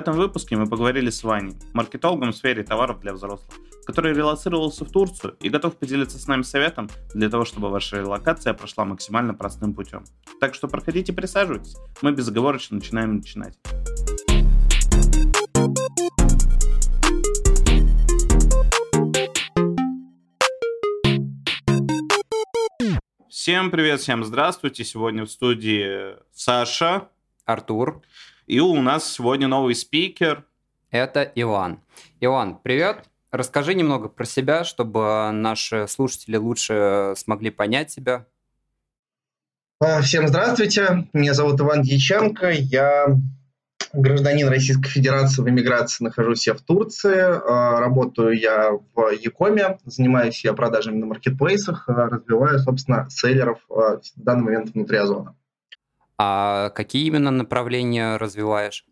Этом выпуске мы поговорили с Ваней, маркетологом в сфере товаров для взрослых, который релацировался в Турцию и готов поделиться с нами советом для того, чтобы ваша релокация прошла максимально простым путем. Так что проходите, присаживайтесь, мы безоговорочно начинаем начинать. Всем привет, всем здравствуйте. Сегодня в студии Саша. Артур. И у нас сегодня новый спикер. Это Иван. Иван, привет. Расскажи немного про себя, чтобы наши слушатели лучше смогли понять тебя. А, всем здравствуйте. Меня зовут Иван Дьяченко. Я гражданин Российской Федерации в эмиграции, нахожусь я в Турции. А, работаю я в Якоме, занимаюсь я продажами на маркетплейсах, а, развиваю, собственно, селлеров в данный момент внутри Озона. А какие именно направления развиваешь?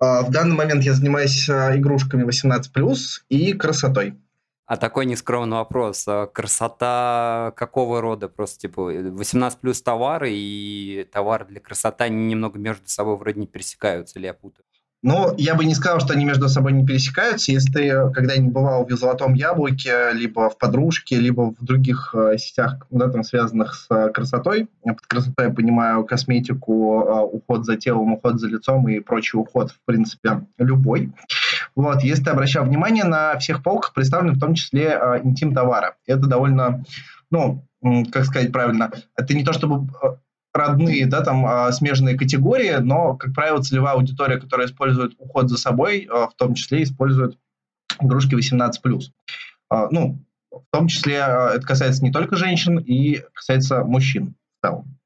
А, в данный момент я занимаюсь а, игрушками 18+, и красотой. А такой нескромный вопрос. А красота какого рода? Просто типа 18 плюс товары и товары для красоты, немного между собой вроде не пересекаются, или я путаю? Ну, я бы не сказал, что они между собой не пересекаются. Если ты когда-нибудь бывал в «Золотом яблоке», либо в «Подружке», либо в других э, сетях, да, там, связанных с э, красотой, под красотой я понимаю косметику, э, уход за телом, уход за лицом и прочий уход, в принципе, любой. Вот, если ты обращал внимание, на всех полках представлены в том числе э, интим-товары. Это довольно, ну, как сказать правильно, это не то чтобы родные, да, там а, смежные категории, но, как правило, целевая аудитория, которая использует уход за собой, а, в том числе использует игрушки 18+. А, ну, в том числе это касается не только женщин и касается мужчин в целом.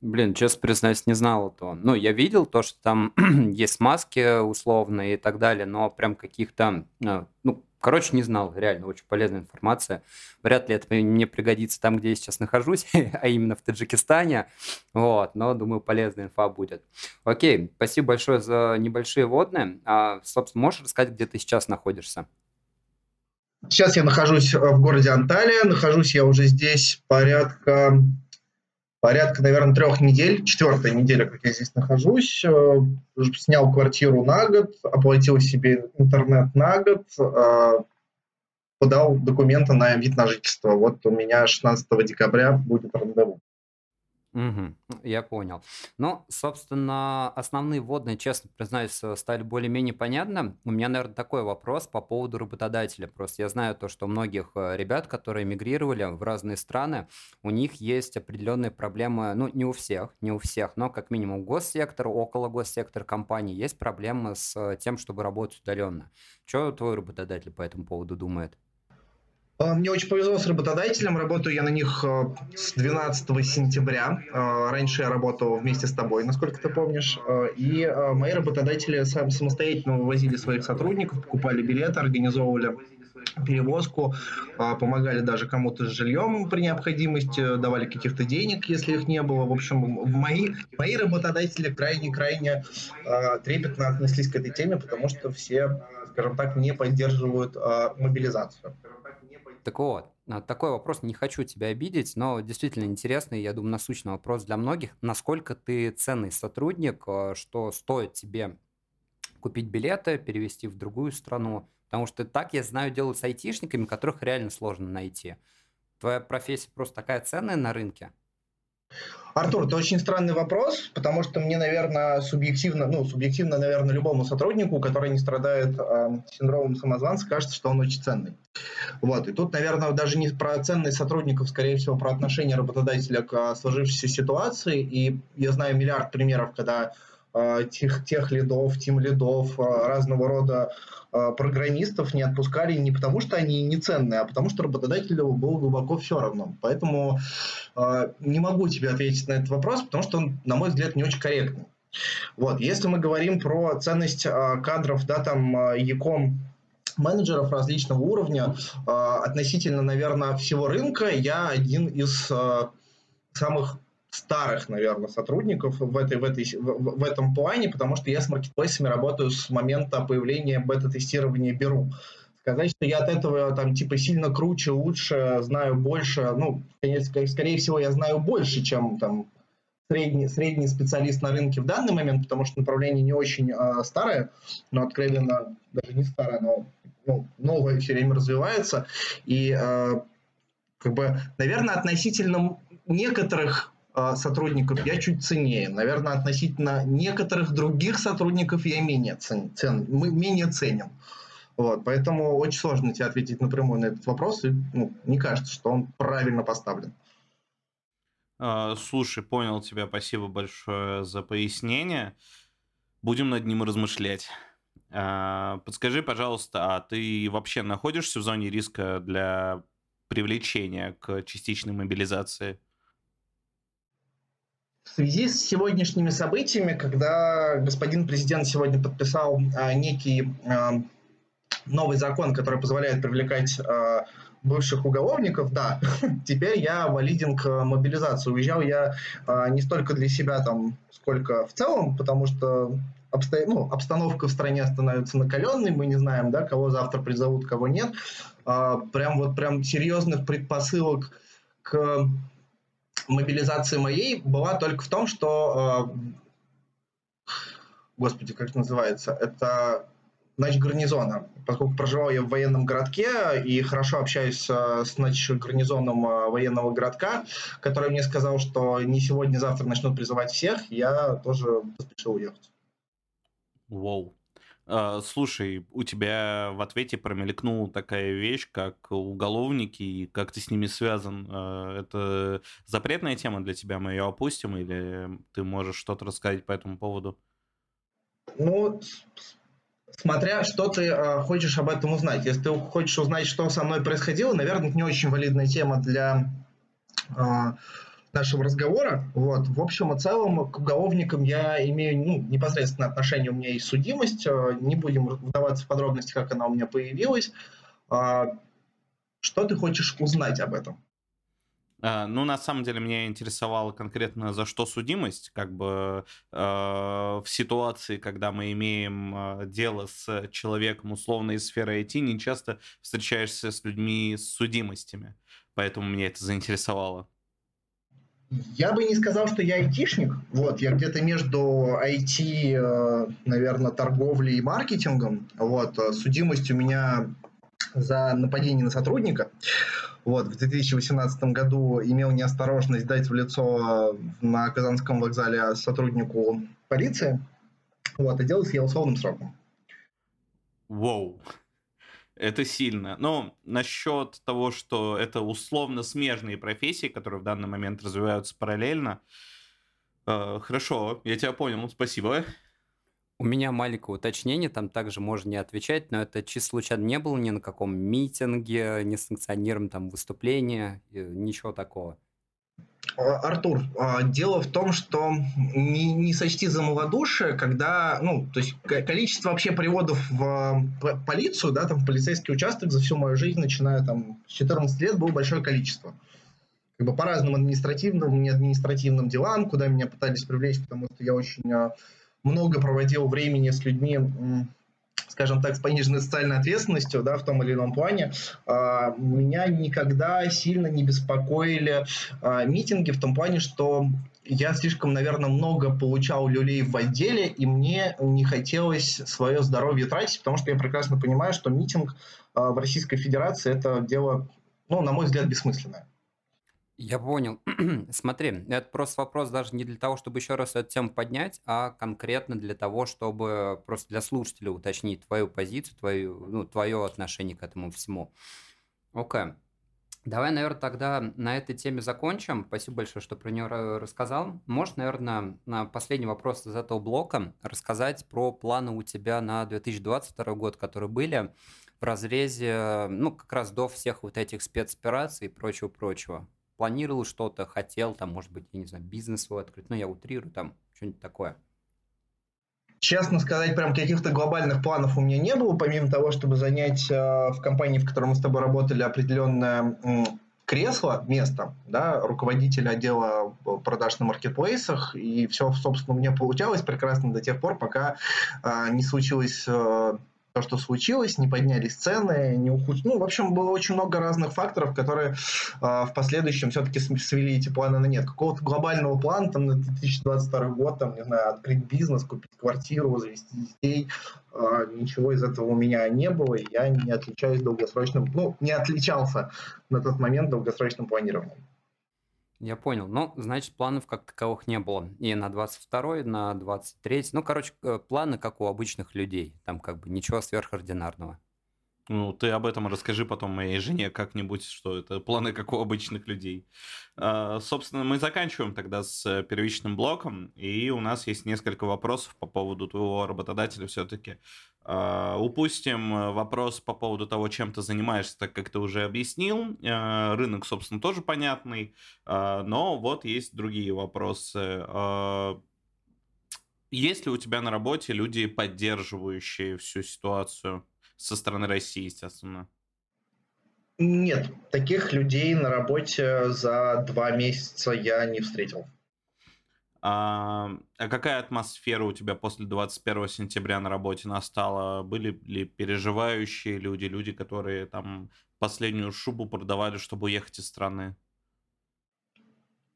Блин, честно признаюсь, не знал то. Ну, я видел то, что там есть маски условные и так далее, но прям каких-то, ну, Короче, не знал, реально, очень полезная информация. Вряд ли это мне пригодится там, где я сейчас нахожусь, а именно в Таджикистане. Вот, но, думаю, полезная инфа будет. Окей, спасибо большое за небольшие водные. А, собственно, можешь рассказать, где ты сейчас находишься? Сейчас я нахожусь в городе Анталия. Нахожусь я уже здесь порядка порядка, наверное, трех недель, четвертая неделя, как я здесь нахожусь. Э, снял квартиру на год, оплатил себе интернет на год, э, подал документы на вид на жительство. Вот у меня 16 декабря будет рандеву. Угу, я понял. Ну, собственно, основные вводные, честно признаюсь, стали более-менее понятны. У меня, наверное, такой вопрос по поводу работодателя. Просто я знаю то, что многих э, ребят, которые мигрировали в разные страны, у них есть определенные проблемы, ну, не у всех, не у всех, но как минимум госсектор, около госсектора компании есть проблемы с э, тем, чтобы работать удаленно. Что твой работодатель по этому поводу думает? А, мне очень повезло с работодателем. Работаю я на них а, с 12 сентября. А, раньше я работал вместе с тобой, насколько ты помнишь. И мои работодатели сам самостоятельно вывозили своих сотрудников, покупали билеты, организовывали перевозку, помогали даже кому-то с жильем при необходимости, давали каких-то денег, если их не было. В общем, мои, мои работодатели крайне-крайне трепетно отнеслись к этой теме, потому что все, скажем так, не поддерживают мобилизацию. Так вот, такой вопрос, не хочу тебя обидеть, но действительно интересный, я думаю, насущный вопрос для многих. Насколько ты ценный сотрудник, а, что стоит тебе купить билеты, перевести в другую страну? Потому что так, я знаю, делают с айтишниками, которых реально сложно найти. Твоя профессия просто такая ценная на рынке? Артур, это очень странный вопрос, потому что мне, наверное, субъективно, ну, субъективно, наверное, любому сотруднику, который не страдает э, синдромом самозванца, кажется, что он очень ценный. Вот. И тут, наверное, даже не про ценность сотрудников, скорее всего, про отношение работодателя к сложившейся ситуации. И я знаю миллиард примеров, когда э, тех, тех лидов, тим лидов, э, разного рода э, программистов не отпускали не потому, что они не ценные, а потому, что работодателю было глубоко все равно. Поэтому не могу тебе ответить на этот вопрос, потому что он, на мой взгляд, не очень корректный. Вот. Если мы говорим про ценность э, кадров, да, там, э, Яком менеджеров различного уровня. А, относительно, наверное, всего рынка я один из а, самых старых, наверное, сотрудников в, этой, в, этой, в, в этом плане, потому что я с маркетплейсами работаю с момента появления бета-тестирования Беру. Сказать, что я от этого там типа сильно круче, лучше, знаю больше, ну, скорее всего, я знаю больше, чем там средний, средний специалист на рынке в данный момент, потому что направление не очень э, старое, но откровенно даже не старое, но ну, новое все время развивается. И э, как бы, наверное, относительно некоторых э, сотрудников я чуть ценнее. Наверное, относительно некоторых других сотрудников я менее, цен, цен, менее ценен. Вот, поэтому очень сложно тебе ответить напрямую на этот вопрос, и ну, не кажется, что он правильно поставлен. А, слушай, понял тебя, спасибо большое за пояснение. Будем над ним размышлять. А, подскажи, пожалуйста, а ты вообще находишься в зоне риска для привлечения к частичной мобилизации? В связи с сегодняшними событиями, когда господин президент сегодня подписал а, некий новый закон, который позволяет привлекать а, бывших уголовников, да, теперь я валиден к мобилизации. Уезжал я а, не столько для себя там, сколько в целом, потому что обсто... ну, обстановка в стране становится накаленной, мы не знаем, да, кого завтра призовут, кого нет. А, прям вот прям серьезных предпосылок к мобилизации моей была только в том, что, а, господи, как это называется, это нач гарнизона, поскольку проживал я в военном городке и хорошо общаюсь с нач гарнизоном а, военного городка, который мне сказал, что не сегодня-завтра начнут призывать всех, я тоже поспешил уехать. Воу. А, слушай, у тебя в ответе промелькнула такая вещь, как уголовники, и как ты с ними связан. А, это запретная тема для тебя, мы ее опустим, или ты можешь что-то рассказать по этому поводу? Ну, смотря что ты э, хочешь об этом узнать. Если ты хочешь узнать, что со мной происходило, наверное, это не очень валидная тема для э, нашего разговора. Вот. В общем и целом к уголовникам я имею ну, непосредственно отношение, у меня есть судимость. Э, не будем вдаваться в подробности, как она у меня появилась. Э, что ты хочешь узнать об этом? А, ну, на самом деле, меня интересовало конкретно, за что судимость, как бы э, в ситуации, когда мы имеем э, дело с человеком условно из сферы IT, не часто встречаешься с людьми с судимостями, поэтому меня это заинтересовало. Я бы не сказал, что я айтишник. Вот, я где-то между IT, э, наверное, торговлей и маркетингом. Вот, судимость у меня за нападение на сотрудника. Вот, в 2018 году имел неосторожность дать в лицо на Казанском вокзале сотруднику полиции. Вот, и дело съел условным сроком. Воу. Это сильно. Но насчет того, что это условно смежные профессии, которые в данный момент развиваются параллельно, э, хорошо, я тебя понял, спасибо. У меня маленькое уточнение, там также можно не отвечать, но это чисто случайно не было ни на каком митинге, не санкционированном там выступлении, ничего такого. А, Артур, а, дело в том, что не, не сочти за малодушие, когда, ну, то есть количество вообще приводов в полицию, да, там в полицейский участок за всю мою жизнь, начиная там с 14 лет, было большое количество. Как бы по разным административным, не административным делам, куда меня пытались привлечь, потому что я очень а, много проводил времени с людьми, скажем так, с пониженной социальной ответственностью, да, в том или ином плане, а, меня никогда сильно не беспокоили а, митинги в том плане, что я слишком, наверное, много получал люлей в отделе, и мне не хотелось свое здоровье тратить, потому что я прекрасно понимаю, что митинг а, в Российской Федерации это дело, ну, на мой взгляд, бессмысленное. Я понял. Смотри, это просто вопрос даже не для того, чтобы еще раз эту тему поднять, а конкретно для того, чтобы просто для слушателя уточнить твою позицию, твою, ну, твое отношение к этому всему. Окей. Давай, наверное, тогда на этой теме закончим. Спасибо большое, что про нее рассказал. Можешь, наверное, на последний вопрос из этого блока рассказать про планы у тебя на 2022 год, которые были в разрезе, ну, как раз до всех вот этих спецопераций и прочего-прочего планировал что-то, хотел, там, может быть, я не знаю, бизнес свой открыть, ну, я утрирую, там, что-нибудь такое? Честно сказать, прям каких-то глобальных планов у меня не было, помимо того, чтобы занять э, в компании, в которой мы с тобой работали, определенное э, кресло, место, да, руководителя отдела продаж на маркетплейсах, и все, собственно, у меня получалось прекрасно до тех пор, пока э, не случилось э, то, что случилось, не поднялись цены, не ухудшились. Ну, в общем, было очень много разных факторов, которые э, в последующем все-таки свели эти планы на нет. Какого-то глобального плана там на 2022 год, там, не знаю, открыть бизнес, купить квартиру, завести детей, э, ничего из этого у меня не было, и я не отличаюсь долгосрочным, ну, не отличался на тот момент долгосрочным планированием. Я понял. Ну, значит, планов как таковых не было. И на 22 на 23 Ну, короче, э, планы как у обычных людей. Там как бы ничего сверхординарного. Ну, ты об этом расскажи потом моей жене как-нибудь, что это планы как у обычных людей. А, собственно, мы заканчиваем тогда с первичным блоком, и у нас есть несколько вопросов по поводу твоего работодателя все-таки. А, упустим вопрос по поводу того, чем ты занимаешься, так как ты уже объяснил. А, рынок, собственно, тоже понятный, но вот есть другие вопросы. Есть ли у тебя на работе люди, поддерживающие всю ситуацию? Со стороны России, естественно? Нет, таких людей на работе за два месяца я не встретил. А, а какая атмосфера у тебя после 21 сентября на работе настала? Были ли переживающие люди, люди, которые там последнюю шубу продавали, чтобы уехать из страны?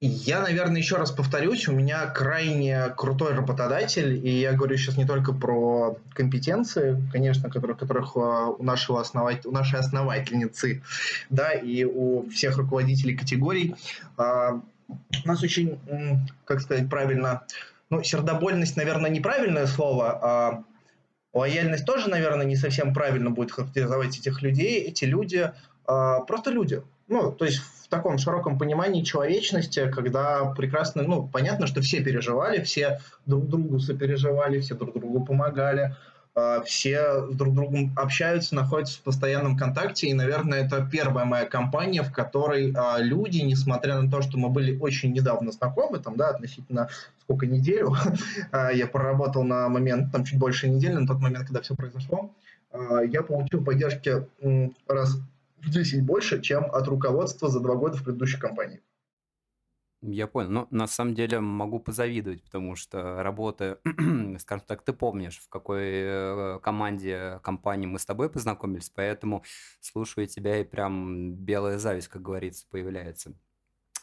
Я, наверное, еще раз повторюсь, у меня крайне крутой работодатель, и я говорю сейчас не только про компетенции, конечно, которых, которых а, у, нашего основатель, у нашей основательницы, да, и у всех руководителей категорий. А, у нас очень, как сказать правильно, ну, сердобольность, наверное, неправильное слово, а лояльность тоже, наверное, не совсем правильно будет характеризовать этих людей. Эти люди просто люди. Ну, то есть в таком широком понимании человечности, когда прекрасно, ну, понятно, что все переживали, все друг другу сопереживали, все друг другу помогали, а, все друг с другом общаются, находятся в постоянном контакте, и, наверное, это первая моя компания, в которой а, люди, несмотря на то, что мы были очень недавно знакомы, там, да, относительно сколько неделю, а, я проработал на момент, там, чуть больше недели, на тот момент, когда все произошло, я получил поддержки раз в 10 больше, чем от руководства за два года в предыдущей компании. Я понял. Но на самом деле могу позавидовать, потому что работа, скажем так, ты помнишь, в какой э, команде компании мы с тобой познакомились, поэтому слушаю тебя и прям белая зависть, как говорится, появляется.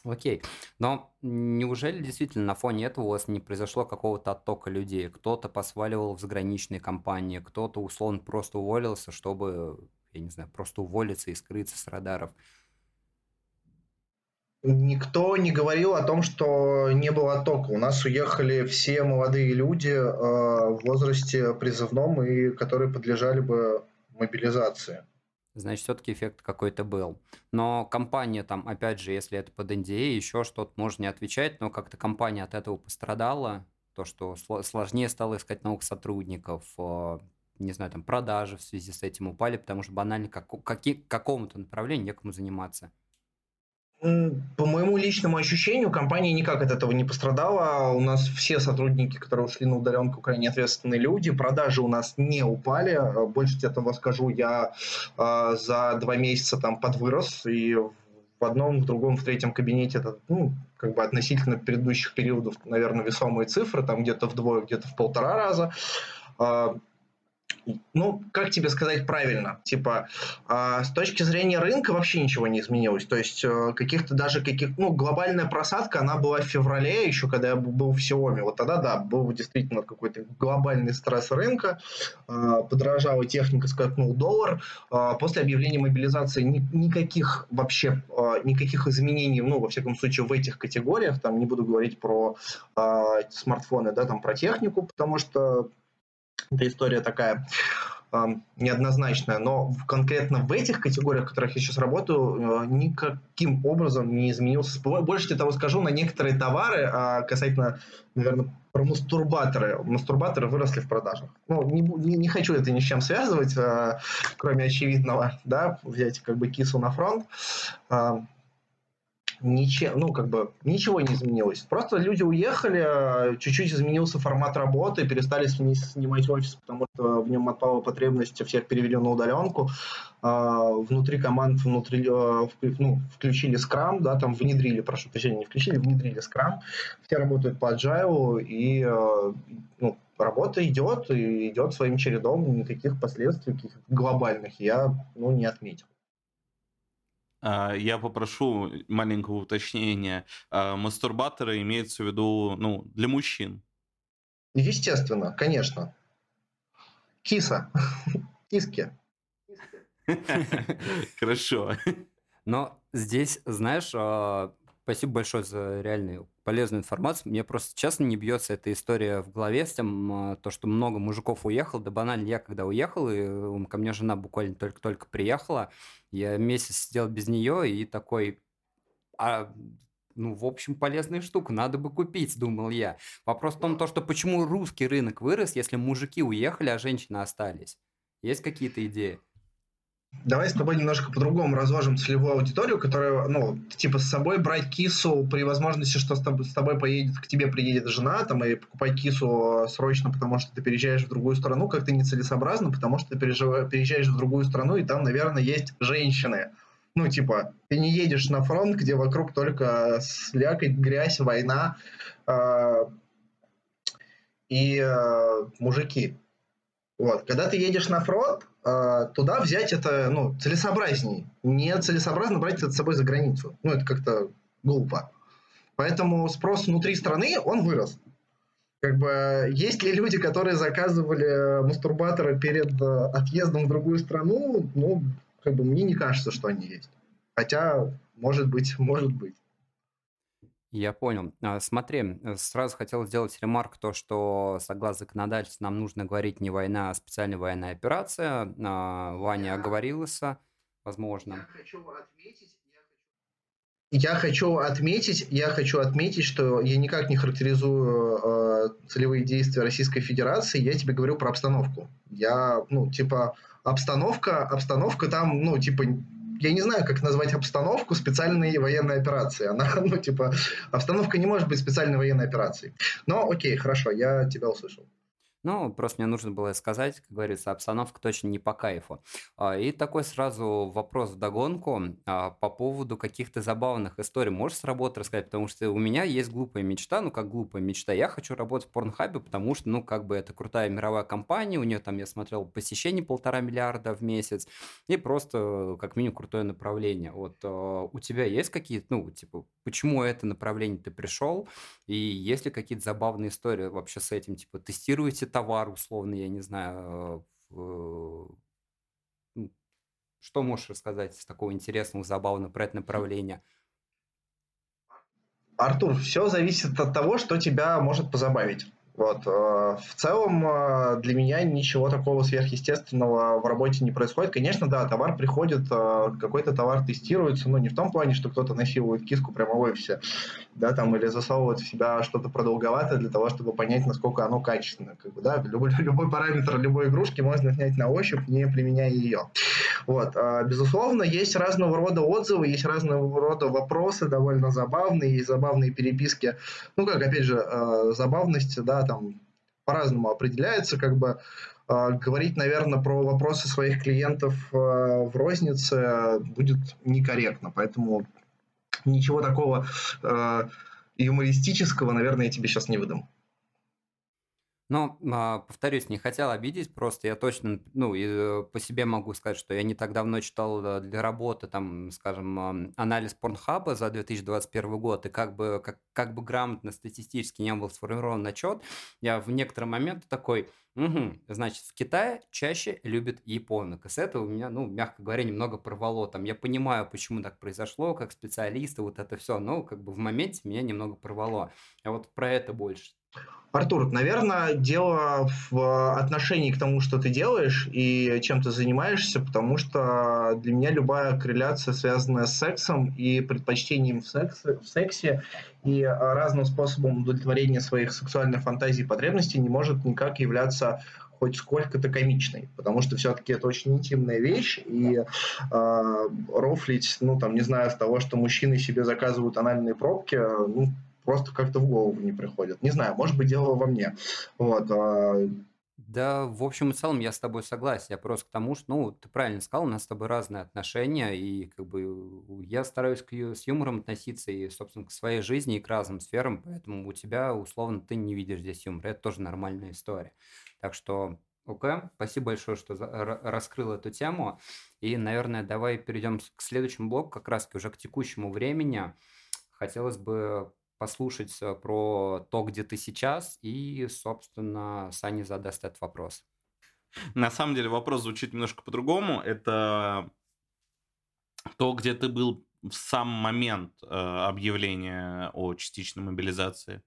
Окей. Но неужели действительно на фоне этого у вас не произошло какого-то оттока людей? Кто-то посваливал в заграничные компании, кто-то условно просто уволился, чтобы я не знаю, просто уволиться и скрыться с радаров. Никто не говорил о том, что не было оттока. У нас уехали все молодые люди э, в возрасте призывном и которые подлежали бы мобилизации. Значит, все-таки эффект какой-то был. Но компания там, опять же, если это под NDA, еще что-то можно не отвечать, но как-то компания от этого пострадала. То, что сложнее стало искать новых сотрудников, э, не знаю, там продажи в связи с этим упали, потому что банально как, каки, какому-то направлению некому заниматься. По моему личному ощущению, компания никак от этого не пострадала. У нас все сотрудники, которые ушли на удаленку, крайне ответственные люди. Продажи у нас не упали. Больше тебе того скажу, я э, за два месяца там подвырос. И в одном, в другом, в третьем кабинете это, ну, как бы относительно предыдущих периодов, наверное, весомые цифры, там где-то вдвое, где-то в полтора раза. Ну, как тебе сказать правильно? Типа, э, с точки зрения рынка вообще ничего не изменилось. То есть, э, каких-то даже каких... Ну, глобальная просадка, она была в феврале, еще когда я был в Xiaomi. Вот тогда, да, был действительно какой-то глобальный стресс рынка. Э, подорожала техника, скакнул доллар. Э, после объявления мобилизации ни, никаких вообще, э, никаких изменений, ну, во всяком случае, в этих категориях. Там не буду говорить про э, смартфоны, да, там про технику, потому что эта история такая неоднозначная, но конкретно в этих категориях, в которых я сейчас работаю, э, никаким образом не изменился. Больше того скажу, на некоторые товары, а касательно, наверное, про мастурбаторы, мастурбаторы выросли в продажах. Ну, не, не, не хочу это ни с чем связывать, э, кроме очевидного, да, взять как бы кису на фронт ничем, ну, как бы, ничего не изменилось. Просто люди уехали, чуть-чуть изменился формат работы, перестали снимать офис, потому что в нем отпала потребность, всех перевели на удаленку. А, внутри команд внутри, э, ну, включили Scrum, да, там внедрили, прошу прощения, не включили, внедрили Scrum. Все работают по Agile, и э, ну, работа идет и идет своим чередом, никаких последствий каких глобальных я ну, не отметил. А, я попрошу маленького уточнения. А, мастурбаторы имеются в виду ну, для мужчин? Естественно, конечно. Киса. Киски. Хорошо. Но здесь, знаешь, а, спасибо большое за реальную полезную информацию. Мне просто честно не бьется эта история в голове с тем, а, то, что много мужиков уехало. Да банально, я когда уехал, и ко мне жена буквально только-только приехала, я месяц сидел без нее и такой, а ну, в общем, полезная штука, надо бы купить, думал я. Вопрос в том, то, что почему русский рынок вырос, если мужики уехали, а женщины остались? Есть какие-то идеи? Давай с тобой немножко по-другому разложим целевую аудиторию, которая, ну, типа с собой брать кису при возможности, что с тобой, поедет, к тебе приедет жена, там, и покупать кису срочно, потому что ты переезжаешь в другую страну, как-то нецелесообразно, потому что ты переезжаешь в другую страну, и там, наверное, есть женщины. Ну, типа, ты не едешь на фронт, где вокруг только слякоть, грязь, война э, и э, мужики. Вот. Когда ты едешь на фронт, э, туда взять это ну, целесообразней. Не целесообразно брать это с собой за границу. Ну, это как-то глупо. Поэтому спрос внутри страны, он вырос. Как бы, есть ли люди, которые заказывали мастурбаторы перед э, отъездом в другую страну? Ну, как бы мне не кажется, что они есть. Хотя, может быть, может быть. Я понял. А, смотри, э, сразу хотел сделать ремарк, то, что согласно законодательству нам нужно говорить не война, а специальная военная операция. А, Ваня оговорился, возможно. Я хочу отметить, я хочу отметить, я хочу отметить, что я никак не характеризую э, целевые действия Российской Федерации. Я тебе говорю про обстановку. Я, ну, типа, обстановка, обстановка там, ну, типа, я не знаю, как назвать обстановку специальной военной операции. Она, ну, типа, обстановка не может быть специальной военной операцией. Но окей, хорошо, я тебя услышал. Ну, просто мне нужно было сказать, как говорится, обстановка точно не по кайфу. А, и такой сразу вопрос в догонку а, по поводу каких-то забавных историй. Можешь с работы рассказать? Потому что у меня есть глупая мечта, ну как глупая мечта. Я хочу работать в Порнхабе, потому что, ну, как бы это крутая мировая компания, у нее там, я смотрел, посещений полтора миллиарда в месяц, и просто как минимум крутое направление. Вот а, у тебя есть какие-то, ну, типа, почему это направление ты пришел, и есть ли какие-то забавные истории вообще с этим, типа, тестируете товар, условно, я не знаю, ну, что можешь рассказать из такого интересного, забавного про это направление? Артур, все зависит от того, что тебя может позабавить. Вот. Э, в целом э, для меня ничего такого сверхъестественного в работе не происходит. Конечно, да, товар приходит, э, какой-то товар тестируется, но не в том плане, что кто-то насилует киску прямо в офисе, да, там, или засовывает в себя что-то продолговатое для того, чтобы понять, насколько оно качественно. Как бы, да, любой, любой параметр любой игрушки можно снять на ощупь, не применяя ее. Вот. Безусловно, есть разного рода отзывы, есть разного рода вопросы, довольно забавные, есть забавные переписки. Ну, как, опять же, забавность, да, там по-разному определяется, как бы э, говорить, наверное, про вопросы своих клиентов э, в рознице будет некорректно, поэтому ничего такого э, юмористического, наверное, я тебе сейчас не выдам. Но, а, повторюсь, не хотел обидеть, просто. Я точно, ну, э, по себе могу сказать, что я не так давно читал э, для работы, там, скажем, анализ Порнхаба за 2021 год, и как бы, как, как бы грамотно статистически не был сформирован отчет, я в некоторый момент такой, угу, значит, в Китае чаще любят японок, и с этого у меня, ну, мягко говоря, немного порвало, там, я понимаю, почему так произошло, как специалисты, вот это все, но как бы в моменте меня немного порвало, а вот про это больше. Артур, наверное, дело в отношении к тому, что ты делаешь и чем ты занимаешься, потому что для меня любая корреляция, связанная с сексом и предпочтением в сексе, в сексе и разным способом удовлетворения своих сексуальных фантазий и потребностей не может никак являться хоть сколько-то комичной, потому что все-таки это очень интимная вещь, и э, рофлить, ну, там, не знаю, с того, что мужчины себе заказывают анальные пробки, ну, просто как-то в голову не приходит. Не знаю, может быть, дело во мне. Вот. А, Да, в общем и целом я с тобой согласен. Я просто к тому, что, ну, ты правильно сказал, у нас с тобой разные отношения, и как бы я стараюсь к, ю- с юмором относиться и, собственно, к своей жизни и к разным сферам, поэтому у тебя, условно, ты не видишь здесь юмор. Это тоже нормальная история. Так что, окей, спасибо большое, что за- ра- раскрыл эту тему. И, наверное, давай перейдем к следующему блоку, как раз-таки уже к текущему времени. Хотелось бы послушать э, про то, где ты сейчас, и, собственно, Саня задаст этот вопрос. На самом деле вопрос звучит немножко по-другому. Это то, где ты был в сам момент э, объявления о частичной мобилизации.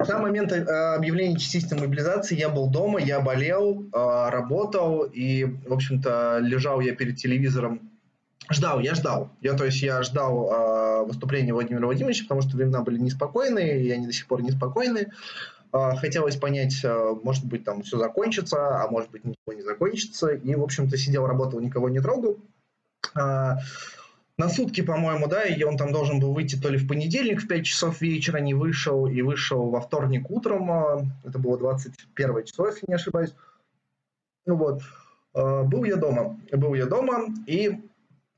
В сам момент э, объявления частичной мобилизации я был дома, я болел, работал, и, в общем-то, лежал я перед телевизором. Ждал, я ждал. Я, то есть, я ждал э, выступления Владимира Владимировича, потому что времена были неспокойные, и они до сих пор неспокойные. Э, хотелось понять, э, может быть, там все закончится, а может быть, ничего не закончится. И, в общем-то, сидел, работал, никого не трогал. Э, на сутки, по-моему, да, и он там должен был выйти то ли в понедельник в 5 часов вечера, не вышел, и вышел во вторник утром, а, это было 21 число, если не ошибаюсь. Ну вот, а, был я дома, был я дома и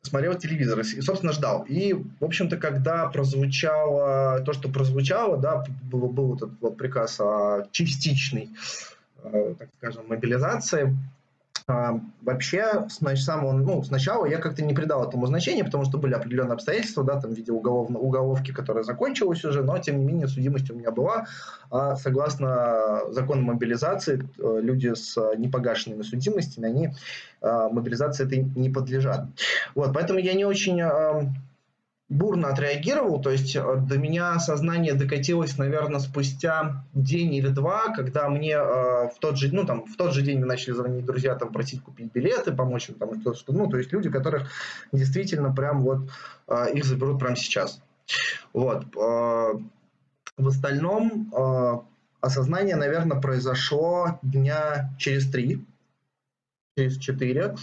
смотрел телевизор, и, собственно, ждал. И, в общем-то, когда прозвучало то, что прозвучало, да, был, был этот вот приказ о частичной, а, так скажем, мобилизации, вообще, значит, самого, ну, сначала я как-то не придал этому значения, потому что были определенные обстоятельства, да, там в виде уголовно, уголовки, которая закончилась уже, но, тем не менее, судимость у меня была. А согласно закону мобилизации, э, люди с непогашенными судимостями, они а, мобилизации этой не подлежат. Вот, поэтому я не очень а, бурно отреагировал, то есть э, до меня сознание докатилось, наверное, спустя день или два, когда мне э, в тот же, ну там в тот же день мне начали звонить друзья, там просить купить билеты, помочь им, там что, что, ну то есть люди, которых действительно прям вот э, их заберут прямо сейчас. Вот. Э, в остальном э, осознание, наверное, произошло дня через три, через четыре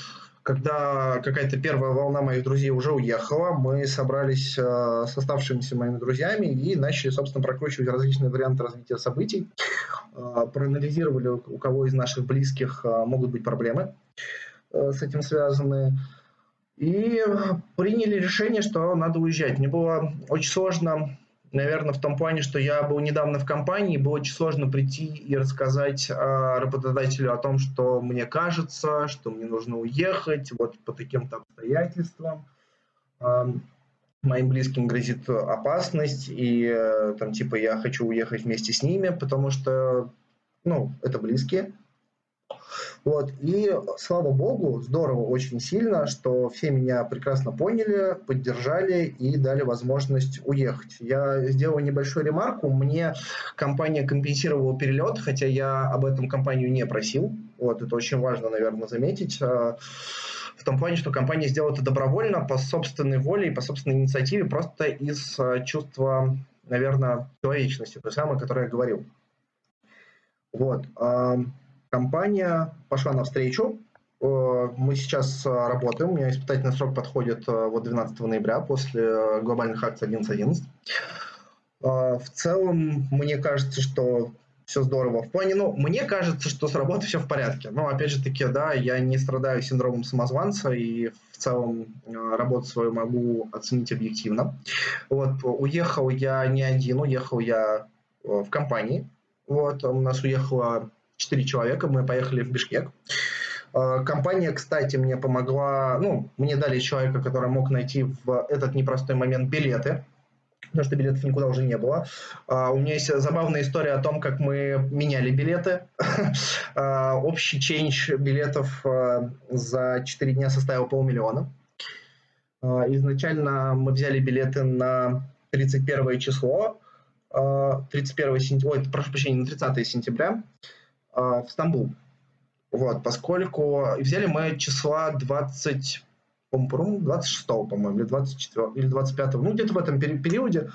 когда какая-то первая волна моих друзей уже уехала, мы собрались э, с оставшимися моими друзьями и начали, собственно, прокручивать различные варианты развития событий, э, проанализировали, у кого из наших близких э, могут быть проблемы э, с этим связаны, и приняли решение, что надо уезжать. Мне было очень сложно наверное, в том плане, что я был недавно в компании, было очень сложно прийти и рассказать а, работодателю о том, что мне кажется, что мне нужно уехать, вот по таким-то обстоятельствам. А, моим близким грозит опасность, и э, там типа я хочу уехать вместе с ними, потому что, ну, это близкие, вот. И слава богу, здорово очень сильно, что все меня прекрасно поняли, поддержали и дали возможность уехать. Я сделал небольшую ремарку. Мне компания компенсировала перелет, хотя я об этом компанию не просил. Вот, это очень важно, наверное, заметить. А, в том плане, что компания сделала это добровольно, по собственной воле и по собственной инициативе, просто из а, чувства, наверное, человечности, той самой, о которой я говорил. Вот компания пошла навстречу. Э, мы сейчас э, работаем, у меня испытательный срок подходит э, вот 12 ноября после глобальных акций 11.11. В целом, мне кажется, что все здорово. В плане, ну, мне кажется, что с работой все в порядке. Но, опять же таки, да, я не страдаю синдромом самозванца, и в целом работу свою могу оценить объективно. Вот, уехал я не один, уехал я в компании. Вот, у нас уехала четыре человека, мы поехали в Бишкек. А, компания, кстати, мне помогла, ну, мне дали человека, который мог найти в этот непростой момент билеты, потому что билетов никуда уже не было. Uh, у меня есть забавная история о том, как мы меняли билеты. Uh, общий чейндж билетов за 4 дня составил полмиллиона. Изначально мы взяли билеты на 31 число, 31 сентября, ой, прошу прощения, на 30 сентября. А, в Стамбул. Вот, поскольку взяли мы числа 20, по-моему, 26, по-моему, или 24, или 25, ну, где-то в этом периоде.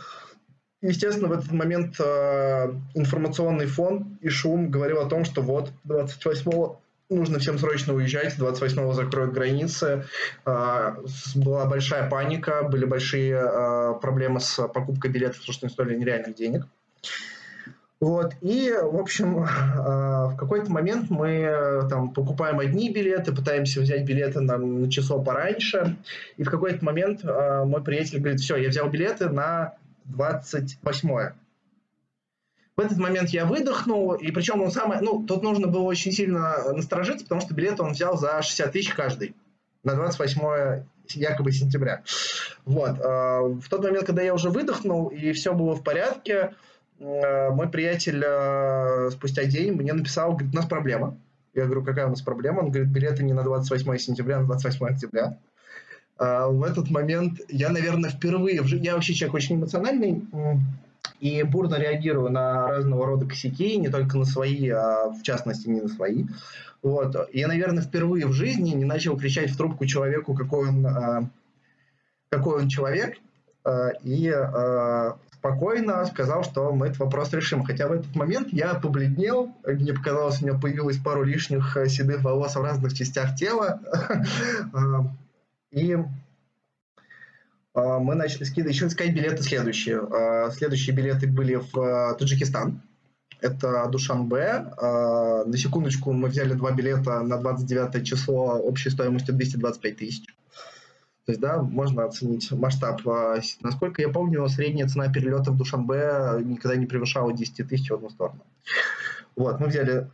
Естественно, в этот момент э, информационный фон и шум говорил о том, что вот 28-го нужно всем срочно уезжать, 28-го закроют границы. Э, была большая паника, были большие э, проблемы с покупкой билетов, потому что они стоили нереальных денег. Вот, и, в общем, в какой-то момент мы там покупаем одни билеты, пытаемся взять билеты на, на число пораньше, и в какой-то момент мой приятель говорит, все, я взял билеты на 28 в этот момент я выдохнул, и причем он самое, ну, тут нужно было очень сильно насторожиться, потому что билет он взял за 60 тысяч каждый на 28 якобы сентября. Вот. Э, в тот момент, когда я уже выдохнул, и все было в порядке, мой приятель э, спустя день мне написал, говорит, у нас проблема. Я говорю, какая у нас проблема? Он говорит, билеты не на 28 сентября, а на 28 октября. В этот момент я, наверное, впервые, я вообще человек очень эмоциональный, и бурно реагирую на разного рода косяки, не только на свои, а в частности не на свои. Вот. Я, наверное, впервые в жизни не начал кричать в трубку человеку, какой он, какой он человек, и спокойно сказал, что мы этот вопрос решим. Хотя в этот момент я побледнел, мне показалось, у меня появилось пару лишних седых волос в разных частях тела. И а, мы начали скидывать, еще искать билеты следующие. А, следующие билеты были в а, Таджикистан. Это Душанбе. На секундочку, мы взяли два билета на 29 число общей стоимостью 225 тысяч. То есть, да, можно оценить масштаб. Насколько я помню, средняя цена перелета в Душанбе никогда не превышала 10 тысяч в одну сторону. Вот, мы взяли,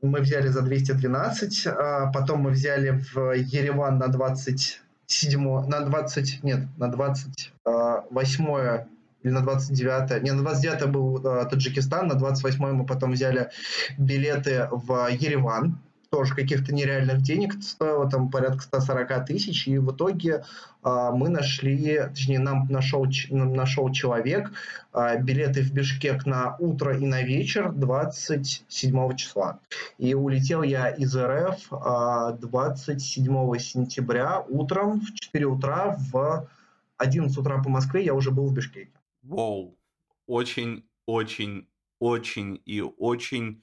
мы взяли за 212, потом мы взяли в Ереван на 20 7, на 20, нет, на 28 а, или на 29, не, на 29 был э, Таджикистан, на 28 мы потом взяли билеты в Ереван, тоже каких-то нереальных денег, стоило там порядка 140 тысяч, и в итоге а, мы нашли, точнее, нам нашел, нашел человек а, билеты в Бишкек на утро и на вечер 27 числа. И улетел я из РФ а, 27 сентября утром в 4 утра, в 11 утра по Москве я уже был в Бишкеке. Вау, очень, очень, очень и очень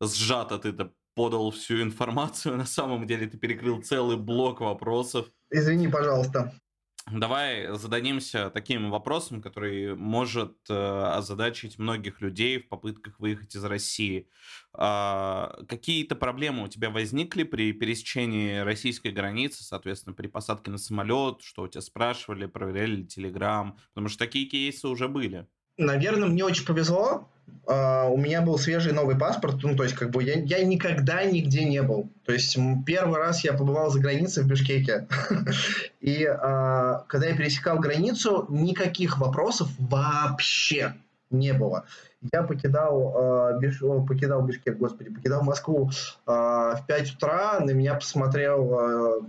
сжато ты это подал всю информацию. На самом деле ты перекрыл целый блок вопросов. Извини, пожалуйста. Давай зададимся таким вопросом, который может э, озадачить многих людей в попытках выехать из России. А, какие-то проблемы у тебя возникли при пересечении российской границы, соответственно, при посадке на самолет, что у тебя спрашивали, проверяли телеграм, потому что такие кейсы уже были. Наверное, мне очень повезло. Uh, у меня был свежий новый паспорт, ну, то есть, как бы, я, я никогда нигде не был. То есть, первый раз я побывал за границей в Бишкеке. И uh, когда я пересекал границу, никаких вопросов вообще не было. Я покидал, uh, Биш, покидал Бишкек, господи, покидал Москву в 5 утра, на меня посмотрел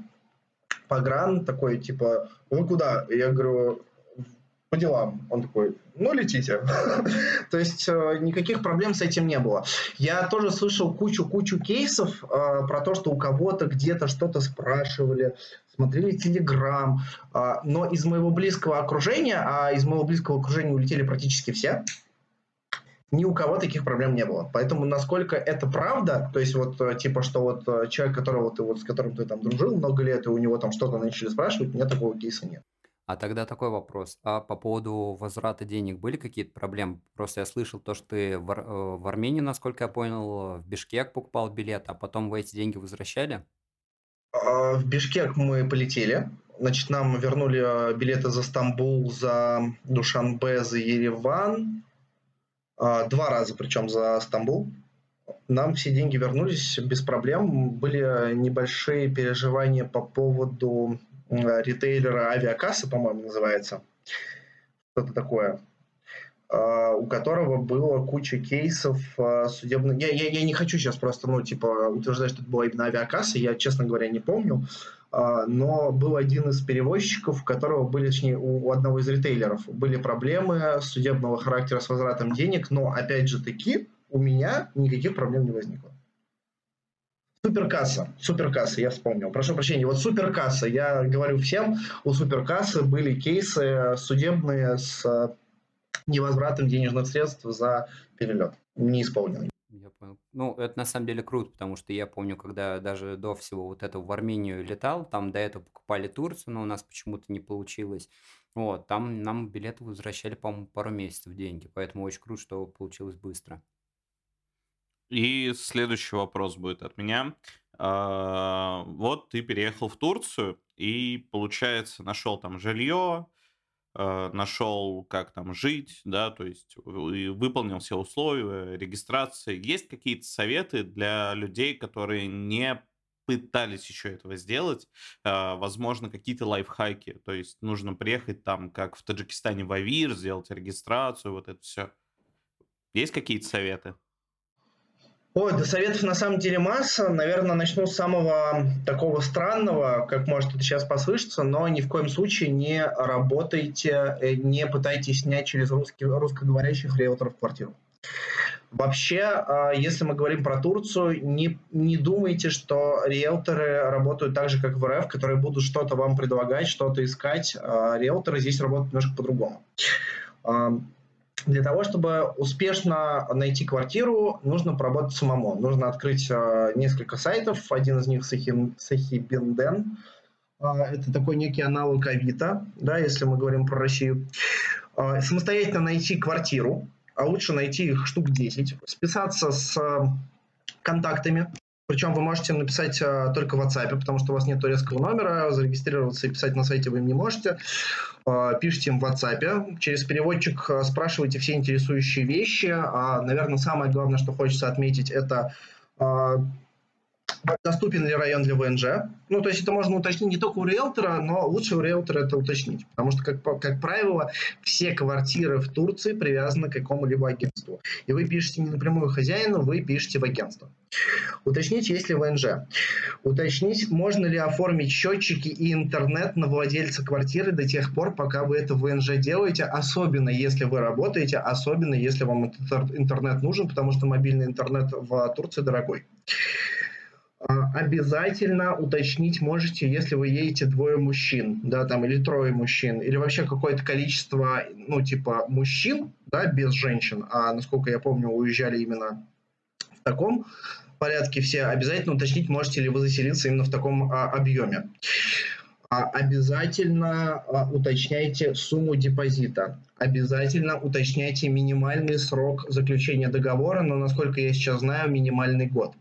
погран такой, типа, вы куда? Я говорю, по делам. Он такой, ну, летите. То есть э, никаких проблем с этим не было. Я тоже слышал кучу-кучу кейсов э, про то, что у кого-то где-то что-то спрашивали, смотрели Телеграм. Э, но из моего близкого окружения, а из моего близкого окружения улетели практически все, ни у кого таких проблем не было. Поэтому насколько это правда, то есть вот типа, что вот человек, которого ты вот с которым ты там дружил много лет, и у него там что-то начали спрашивать, у меня такого кейса нет. А тогда такой вопрос. А по поводу возврата денег были какие-то проблемы? Просто я слышал то, что ты в, Ар- э, в Армении, насколько я понял, в Бишкек покупал билет, а потом вы эти деньги возвращали? А, в Бишкек мы полетели. Значит, нам вернули а, билеты за Стамбул, за Душанбе, за Ереван. А, два раза причем за Стамбул. Нам все деньги вернулись без проблем. Были небольшие переживания по поводу Э, ритейлера авиакасса, по-моему, называется, что-то такое, э, у которого было куча кейсов э, судебных. Я, я, я не хочу сейчас просто, ну, типа, утверждать, что это была именно авиакасса, я, честно говоря, не помню, но был один из перевозчиков, у которого были, точнее, у одного из ритейлеров были проблемы судебного характера с возвратом денег, но, опять же таки, у меня никаких проблем не возникло. Суперкасса, суперкасса, я вспомнил. Прошу прощения, вот суперкасса, я говорю всем, у суперкассы были кейсы судебные с э, невозвратом денежных средств за перелет, неисполненный. Я понял. Ну, это на самом деле круто, потому что я помню, когда даже до всего вот этого в Армению летал, там до этого покупали Турцию, но у нас почему-то не получилось. Вот, там нам билеты возвращали, по-моему, пару месяцев деньги, поэтому очень круто, что получилось быстро. И следующий вопрос будет от меня. А, вот ты переехал в Турцию и, получается, нашел там жилье, а, нашел, как там жить, да, то есть выполнил все условия регистрации. Есть какие-то советы для людей, которые не пытались еще этого сделать, а, возможно, какие-то лайфхаки, то есть нужно приехать там, как в Таджикистане, в Авир, сделать регистрацию, вот это все. Есть какие-то советы? Ой, да советов на самом деле масса. Наверное, начну с самого такого странного, как может это сейчас послышаться, но ни в коем случае не работайте, э, не пытайтесь снять через русский, русскоговорящих риэлторов квартиру. Вообще, а, если мы говорим про Турцию, не, не думайте, что риэлторы работают так же, как в РФ, которые будут что-то вам предлагать, что-то искать. А, риэлторы здесь работают немножко по-другому. Для того, чтобы успешно найти квартиру, нужно поработать самому. Нужно открыть э, несколько сайтов. Один из них Сахибинден. Э, это такой некий аналог Авито, да, если мы говорим про Россию. Э, самостоятельно найти квартиру, а лучше найти их штук 10. Списаться с контактами, причем вы можете написать а, только в WhatsApp, потому что у вас нет турецкого номера, зарегистрироваться и писать на сайте вы не можете. А, пишите им в WhatsApp, через переводчик а, спрашивайте все интересующие вещи. А, наверное, самое главное, что хочется отметить, это а, доступен ли район для ВНЖ. Ну, то есть это можно уточнить не только у риэлтора, но лучше у риэлтора это уточнить. Потому что, как, как правило, все квартиры в Турции привязаны к какому-либо агентству. И вы пишете не напрямую хозяину, вы пишете в агентство. Уточнить, есть ли ВНЖ. Уточнить, можно ли оформить счетчики и интернет на владельца квартиры до тех пор, пока вы это ВНЖ делаете, особенно если вы работаете, особенно если вам интернет нужен, потому что мобильный интернет в Турции дорогой. А, обязательно уточнить можете, если вы едете двое мужчин, да, там, или трое мужчин, или вообще какое-то количество, ну, типа, мужчин, да, без женщин, а, насколько я помню, уезжали именно в таком порядке все, обязательно уточнить, можете ли вы заселиться именно в таком а, объеме. А, обязательно а, уточняйте сумму депозита. Обязательно уточняйте минимальный срок заключения договора, но, насколько я сейчас знаю, минимальный год.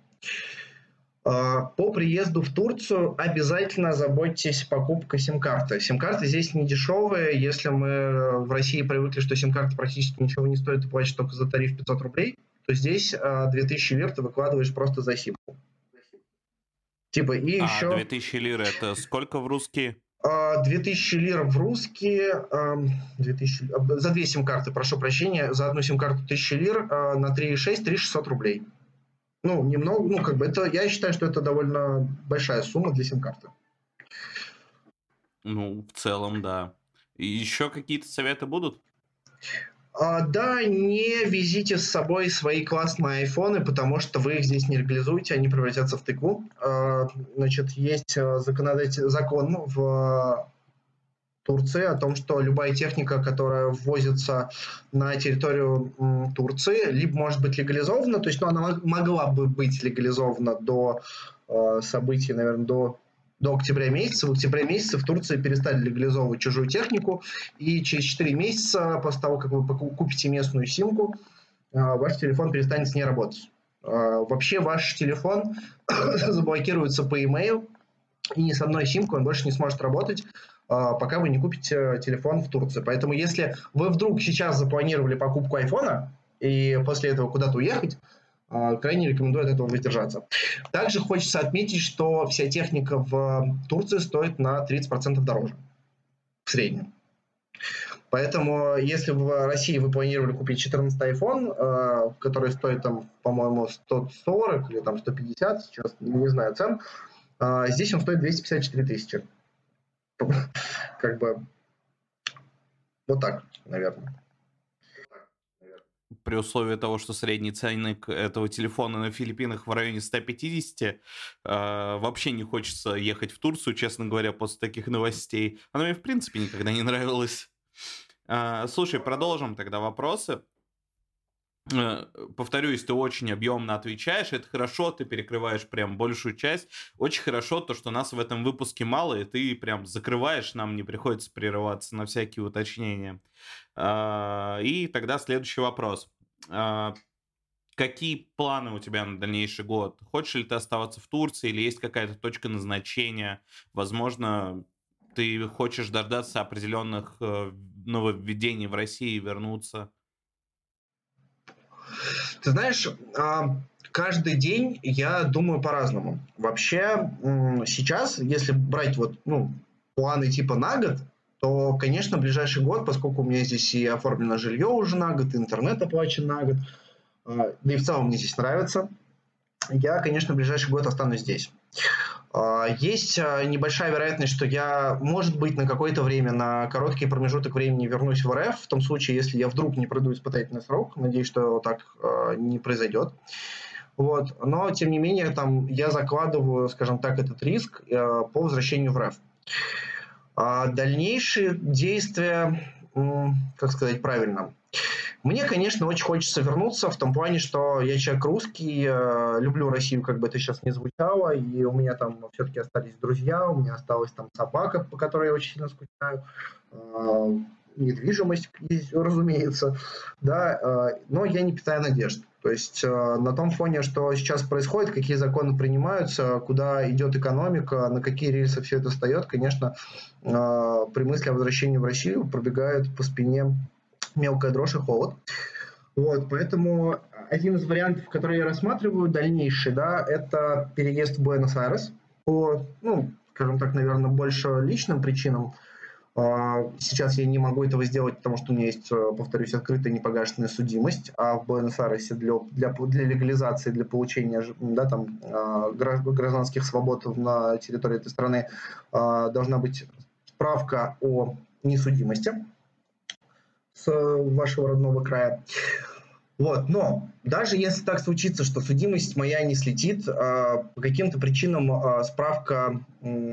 А, по приезду в Турцию обязательно заботьтесь покупкой сим-карты. Сим-карты здесь не дешевые. Если мы в России привыкли, что сим-карта практически ничего не стоит, ты платишь только за тариф 500 рублей, то здесь 2000 а, лир ты выкладываешь просто за симку. Типа, и а, еще... 2000 лир это сколько в русские? 2000 а, лир в русские, 2000, за две сим-карты, прошу прощения, за одну сим-карту 1000 лир, на 3,6 3600 рублей. Ну, немного, ну, как бы это, я считаю, что это довольно большая сумма для сим-карты. Ну, в целом, да. И еще какие-то советы будут? А, да, не везите с собой свои классные айфоны, потому что вы их здесь не легализуете, они превратятся в тыкву. А, значит, есть э, законодатель, закон в Турции о том, что любая техника, которая ввозится на территорию Турции, либо может быть легализована, то есть ну, она могла бы быть легализована до событий, наверное, до до октября месяца. В октябре месяце в Турции перестали легализовывать чужую технику, и через 4 месяца после того, как вы купите местную симку, э, ваш телефон перестанет с ней работать. Э, вообще ваш телефон заблокируется по e-mail, и ни с одной симкой он больше не сможет работать, а, пока вы не купите телефон в Турции. Поэтому если вы вдруг сейчас запланировали покупку айфона и после этого куда-то уехать, крайне рекомендую от этого воздержаться. Также хочется отметить, что вся техника в Турции стоит на 30% дороже в среднем. Поэтому, если в России вы планировали купить 14 iPhone, а, который стоит там, по-моему, 140 или там 150, сейчас не знаю цен, здесь он стоит 254 тысячи. как бы вот так, наверное. При условии того, что средний ценник этого телефона на Филиппинах в районе 150, э, вообще не хочется ехать в Турцию, честно говоря, после таких новостей. Она мне, в принципе, никогда не нравилась. Э, слушай, продолжим тогда вопросы. Э, повторюсь, ты очень объемно отвечаешь, это хорошо, ты перекрываешь прям большую часть. Очень хорошо то, что нас в этом выпуске мало, и ты прям закрываешь, нам не приходится прерываться на всякие уточнения. А, и тогда следующий вопрос. А, какие планы у тебя на дальнейший год? Хочешь ли ты оставаться в Турции или есть какая-то точка назначения? Возможно, ты хочешь дождаться определенных э, нововведений в России и вернуться? Ты знаешь, каждый день я думаю по-разному. Вообще, сейчас, если брать вот, ну, планы типа на год, то, конечно, ближайший год, поскольку у меня здесь и оформлено жилье уже на год, и интернет оплачен на год, а, да и в целом мне здесь нравится, я, конечно, ближайший год останусь здесь. А, есть а, небольшая вероятность, что я, может быть, на какое-то время, на короткий промежуток времени вернусь в РФ, в том случае, если я вдруг не пройду испытательный срок. Надеюсь, что так не произойдет. Вот. Но, тем не менее, там, я закладываю, скажем так, этот риск по возвращению в РФ. А дальнейшие действия, как сказать правильно, мне, конечно, очень хочется вернуться в том плане, что я человек русский, люблю Россию, как бы это сейчас не звучало, и у меня там все-таки остались друзья, у меня осталась там собака, по которой я очень сильно скучаю, а, недвижимость, разумеется, да, а, но я не питаю надежд. То есть э, на том фоне, что сейчас происходит, какие законы принимаются, куда идет экономика, на какие рельсы все это встает, конечно, э, при мысли о возвращении в Россию пробегает по спине мелкая дрожь и холод. Вот, поэтому один из вариантов, который я рассматриваю дальнейший, да, это переезд в Буэнос-Айрес по, ну, скажем так, наверное, больше личным причинам. А, сейчас я не могу этого сделать, потому что у меня есть, э, повторюсь, открытая непогашенная судимость, а в Буэнос-Айресе для, для, для легализации, для получения да, там, а, гражданских свобод на территории этой страны а, должна быть справка о несудимости с вашего родного края. Вот, но даже если так случится, что судимость моя не слетит, а, по каким-то причинам а, справка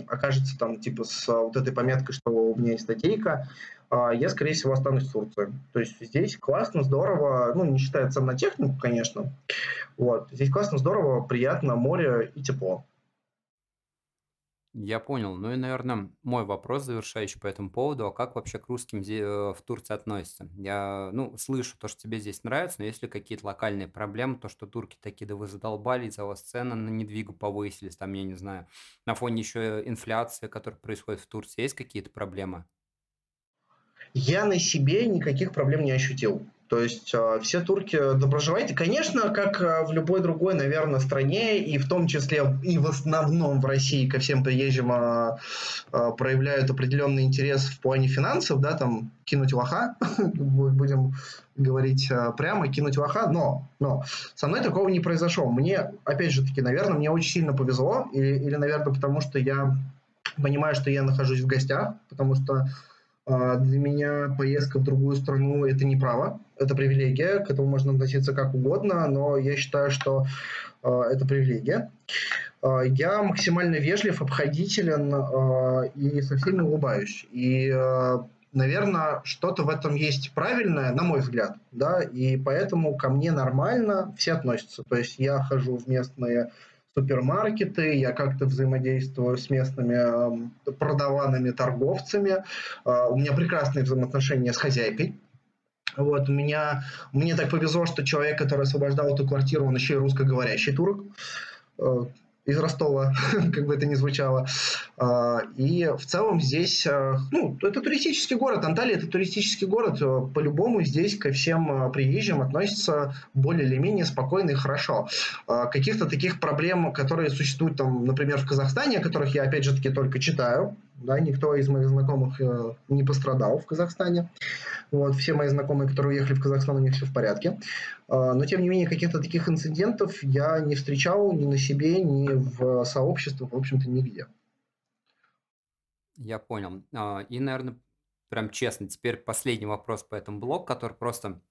окажется там типа с вот этой пометкой, что у меня есть статейка, я, скорее всего, останусь в Турции. То есть здесь классно, здорово, ну, не считая цен на технику, конечно. Вот, здесь классно, здорово, приятно, море и тепло. Я понял. Ну и, наверное, мой вопрос завершающий по этому поводу, а как вообще к русским э, в Турции относятся? Я, ну, слышу то, что тебе здесь нравится, но есть ли какие-то локальные проблемы, то, что турки такие, да вы задолбали, за вас цены на недвигу повысились, там, я не знаю, на фоне еще инфляции, которая происходит в Турции, есть какие-то проблемы? Я на себе никаких проблем не ощутил. То есть э, все турки доброживаете. Конечно, как э, в любой другой, наверное, стране, и в том числе и в основном в России ко всем приезжим э, проявляют определенный интерес в плане финансов, да, там кинуть лоха, будем говорить прямо, кинуть лоха, но, но со мной такого не произошло. Мне, опять же таки, наверное, мне очень сильно повезло, или, или наверное, потому что я понимаю, что я нахожусь в гостях, потому что а, для меня поездка в другую страну – это не право, это привилегия, к этому можно относиться как угодно, но я считаю, что а, это привилегия. А, я максимально вежлив, обходителен и со всеми улыбаюсь. И, наверное, что-то в этом есть правильное, на мой взгляд, да, и поэтому ко мне нормально все относятся. То есть я хожу в местные супермаркеты, я как-то взаимодействую с местными продаванными торговцами. А, у меня прекрасные взаимоотношения с хозяйкой. Вот, у меня, мне так повезло, что человек, который освобождал эту квартиру, он еще и русскоговорящий турок. Из Ростова, как бы это ни звучало. А, и в целом здесь, а, ну, это туристический город, Анталия это туристический город, по-любому здесь ко всем а, приезжим относятся более или менее спокойно и хорошо. Каких-то таких проблем, которые существуют там, например, в Казахстане, о которых я опять же таки только читаю, да, никто из моих знакомых э, не пострадал в Казахстане. Вот, все мои знакомые, которые уехали в Казахстан, у них все в порядке. А, но, тем не менее, каких-то таких инцидентов я не встречал ни на себе, ни в сообществах, в общем-то, нигде. Я понял. А, и, наверное, прям честно, теперь последний вопрос по этому блоку, который просто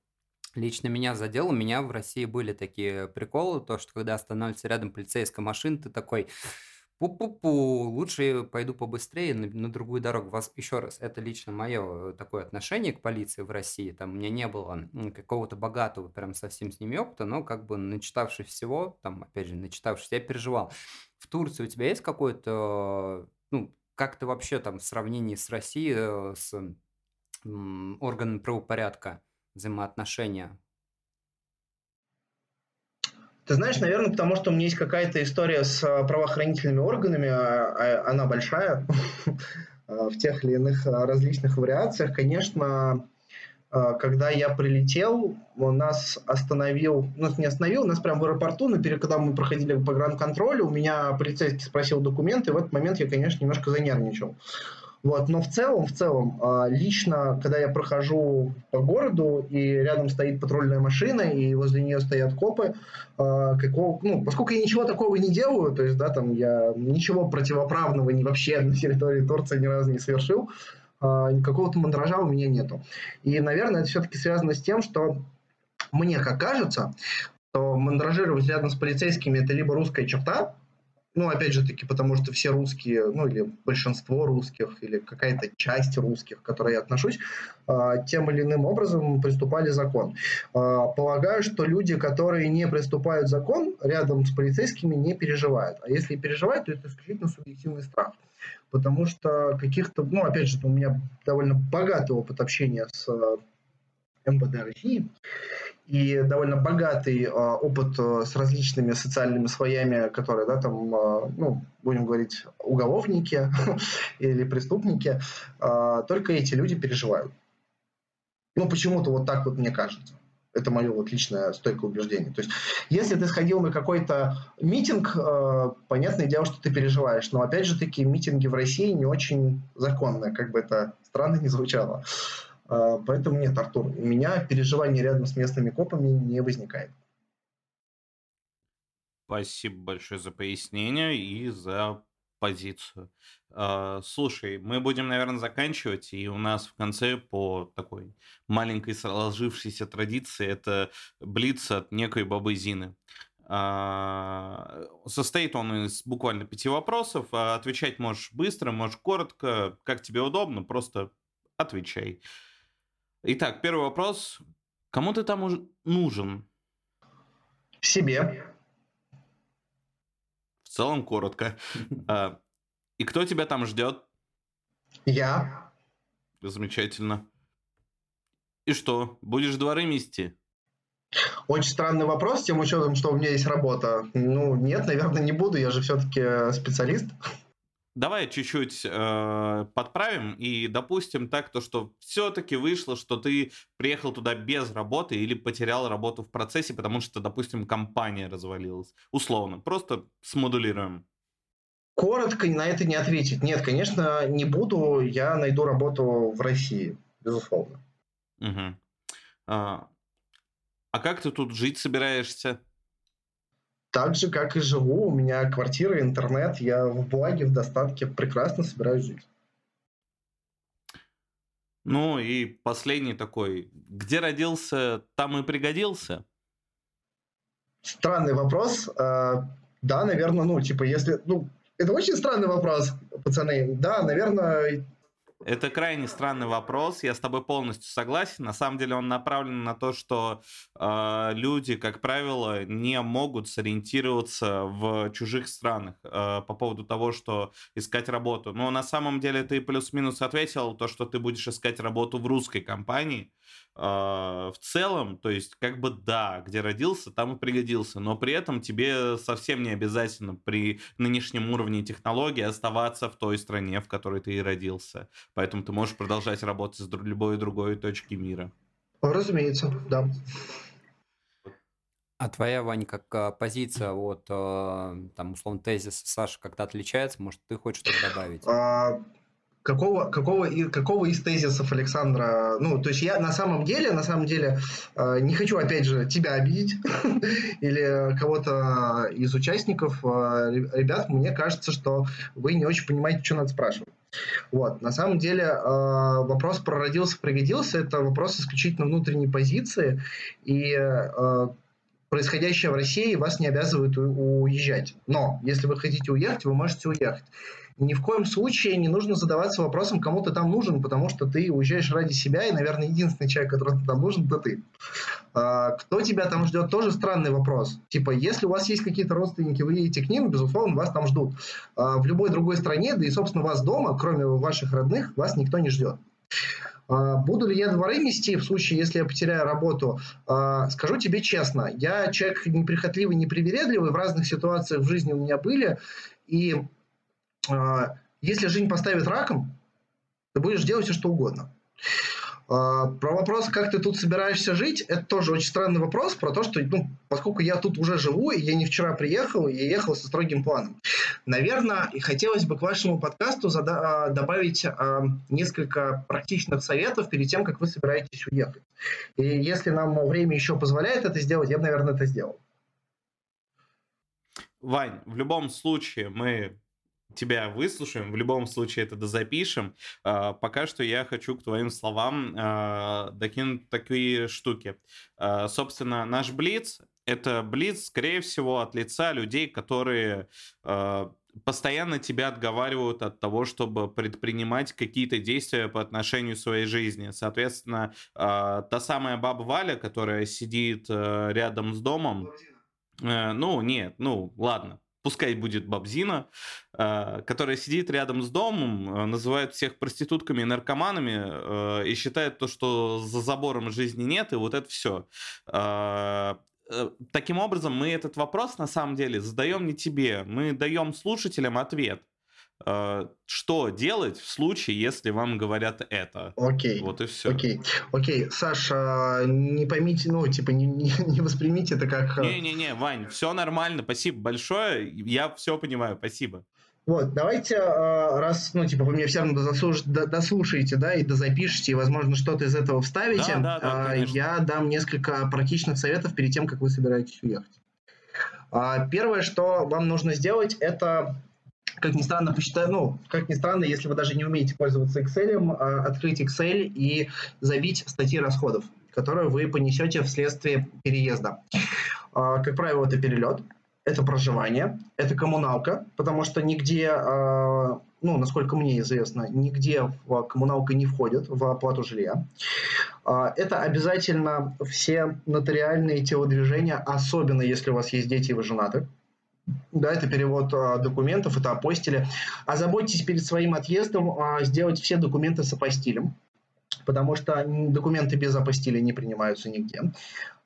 лично меня задел. У меня в России были такие приколы, то, что когда останавливается рядом полицейская машина, ты такой Пу-пу-пу, лучше пойду побыстрее на, на другую дорогу. Вас еще раз, это лично мое такое отношение к полиции в России. Там у меня не было какого-то богатого прям совсем с ними опыта, но как бы начитавшись всего, там опять же начитавшись, я переживал. В Турции у тебя есть какой-то, ну, как ты вообще там в сравнении с Россией, э, с органами правопорядка взаимоотношения? Ты знаешь, наверное, потому что у меня есть какая-то история с а, правоохранительными органами, а, а, она большая в тех или иных различных вариациях. Конечно, когда я прилетел, нас остановил, нас не остановил, нас прямо в аэропорту, но перед, когда мы проходили по гранд-контролю, у меня полицейский спросил документы, и в этот момент я, конечно, немножко занервничал. Вот, но в целом, в целом, а, лично, когда я прохожу по городу, и рядом стоит патрульная машина, и возле нее стоят копы, а, какого, ну, поскольку я ничего такого не делаю, то есть, да, там, я ничего противоправного ни вообще на территории Турции ни разу не совершил, а, какого-то мандража у меня нету. И, наверное, это все-таки связано с тем, что мне как кажется, что мандражировать рядом с полицейскими это либо русская черта, ну, опять же таки, потому что все русские, ну, или большинство русских, или какая-то часть русских, к которой я отношусь, а, тем или иным образом приступали закон. А, полагаю, что люди, которые не приступают закон, рядом с полицейскими не переживают. А если переживают, то это исключительно субъективный страх. Потому что каких-то, ну, опять же, у меня довольно богатый опыт общения с МВД России, и довольно богатый э, опыт э, с различными социальными слоями, которые, да, там, э, ну, будем говорить, уголовники или преступники, э, только эти люди переживают. Ну, почему-то вот так вот мне кажется. Это мое вот личное стойкое убеждение. То есть, если ты сходил на какой-то митинг, э, понятное дело, что ты переживаешь. Но опять же таки, митинги в России не очень законные, как бы это странно не звучало. А, поэтому нет, Артур, у меня переживания рядом с местными копами не возникает. Спасибо большое за пояснение и за позицию. А, слушай, мы будем, наверное, заканчивать, и у нас в конце по такой маленькой сложившейся традиции это блиц от некой бабы Зины. А, состоит он из буквально пяти вопросов. Отвечать можешь быстро, можешь коротко, как тебе удобно, просто отвечай. Итак, первый вопрос. Кому ты там уж нужен? Себе. В целом коротко. А, и кто тебя там ждет? Я. Замечательно. И что, будешь дворы мести? Очень странный вопрос, тем учетом, что у меня есть работа. Ну, нет, наверное, не буду, я же все-таки специалист. Давай чуть-чуть э, подправим и допустим так, то, что все-таки вышло, что ты приехал туда без работы или потерял работу в процессе, потому что, допустим, компания развалилась. Условно. Просто смодулируем. Коротко на это не ответить. Нет, конечно, не буду. Я найду работу в России, безусловно. Угу. А, а как ты тут жить собираешься? Так же, как и живу. У меня квартира, интернет, я в благе, в достатке, прекрасно собираюсь жить. Ну и последний такой. Где родился, там и пригодился? Странный вопрос. А, да, наверное, ну, типа, если... Ну, это очень странный вопрос, пацаны. Да, наверное, это крайне странный вопрос, я с тобой полностью согласен. На самом деле он направлен на то, что э, люди, как правило, не могут сориентироваться в чужих странах э, по поводу того, что искать работу. Но на самом деле ты плюс-минус ответил то, что ты будешь искать работу в русской компании. А, в целом, то есть, как бы да, где родился, там и пригодился, но при этом тебе совсем не обязательно при нынешнем уровне технологий оставаться в той стране, в которой ты и родился. Поэтому ты можешь продолжать работать с любой другой точки мира. Разумеется, да. А твоя, Вань, как а, позиция от, а, там, условно, тезиса Саши как-то отличается? Может, ты хочешь что-то добавить? Какого, какого, какого из тезисов Александра, ну, то есть я на самом деле, на самом деле, э, не хочу, опять же, тебя обидеть или кого-то из участников, э, ребят, мне кажется, что вы не очень понимаете, что надо спрашивать. Вот, на самом деле, э, вопрос про родился, пригодился, это вопрос исключительно внутренней позиции, и происходящее в России вас не обязывает уезжать. Но если вы хотите уехать, вы можете уехать ни в коем случае не нужно задаваться вопросом, кому ты там нужен, потому что ты уезжаешь ради себя, и, наверное, единственный человек, который там нужен, это ты. А, кто тебя там ждет, тоже странный вопрос. Типа, если у вас есть какие-то родственники, вы едете к ним, безусловно, вас там ждут. А, в любой другой стране, да и, собственно, вас дома, кроме ваших родных, вас никто не ждет. А, буду ли я дворы нести в случае, если я потеряю работу? А, скажу тебе честно, я человек неприхотливый, непривередливый, в разных ситуациях в жизни у меня были, и а, если жизнь поставит раком, ты будешь делать все, что угодно. А, про вопрос, как ты тут собираешься жить, это тоже очень странный вопрос про то, что, ну, поскольку я тут уже живу, и я не вчера приехал, я ехал со строгим планом. Наверное, и хотелось бы к вашему подкасту зада- а, добавить а, несколько практичных советов перед тем, как вы собираетесь уехать. И если нам время еще позволяет это сделать, я бы, наверное, это сделал. Вань, в любом случае мы тебя выслушаем, в любом случае это дозапишем. А, пока что я хочу к твоим словам а, докинуть такие штуки. А, собственно, наш Блиц — это Блиц, скорее всего, от лица людей, которые постоянно тебя отговаривают от того, чтобы предпринимать какие-то действия по отношению к своей жизни. Соответственно, та самая баба Валя, которая сидит рядом с домом, ну, нет, ну, ладно, пускай будет Бабзина, э, которая сидит рядом с домом, э, называет всех проститутками и наркоманами э, и считает то, что за забором жизни нет, и вот это все. Таким образом, мы этот вопрос на самом деле задаем не тебе, мы даем слушателям ответ. Э, что делать в случае, если вам говорят это. Окей. Вот и все. Окей. Окей. Саша, не поймите, ну, типа, не, не, не воспримите это как... Э, Не-не-не, Вань, все нормально, спасибо большое, я все понимаю, спасибо. Вот, давайте, э, раз, ну, типа, вы мне все равно дослуш... дослушаете, да, и дозапишите, и, возможно, что-то из этого вставите, да, да, да, я дам несколько практичных советов перед тем, как вы собираетесь уехать. А, первое, что вам нужно сделать, это как ни странно, посчитаю, ну, как ни странно, если вы даже не умеете пользоваться Excel, а, открыть Excel и забить статьи расходов, которые вы понесете вследствие переезда. А, как правило, это перелет, это проживание, это коммуналка, потому что нигде, а, ну, насколько мне известно, нигде в коммуналка не входит в оплату жилья. Это обязательно все нотариальные телодвижения, особенно если у вас есть дети и вы женаты. Да, это перевод а, документов, это апостили. Озаботьтесь перед своим отъездом а, сделать все документы с апостилем, потому что документы без апостиля не принимаются нигде.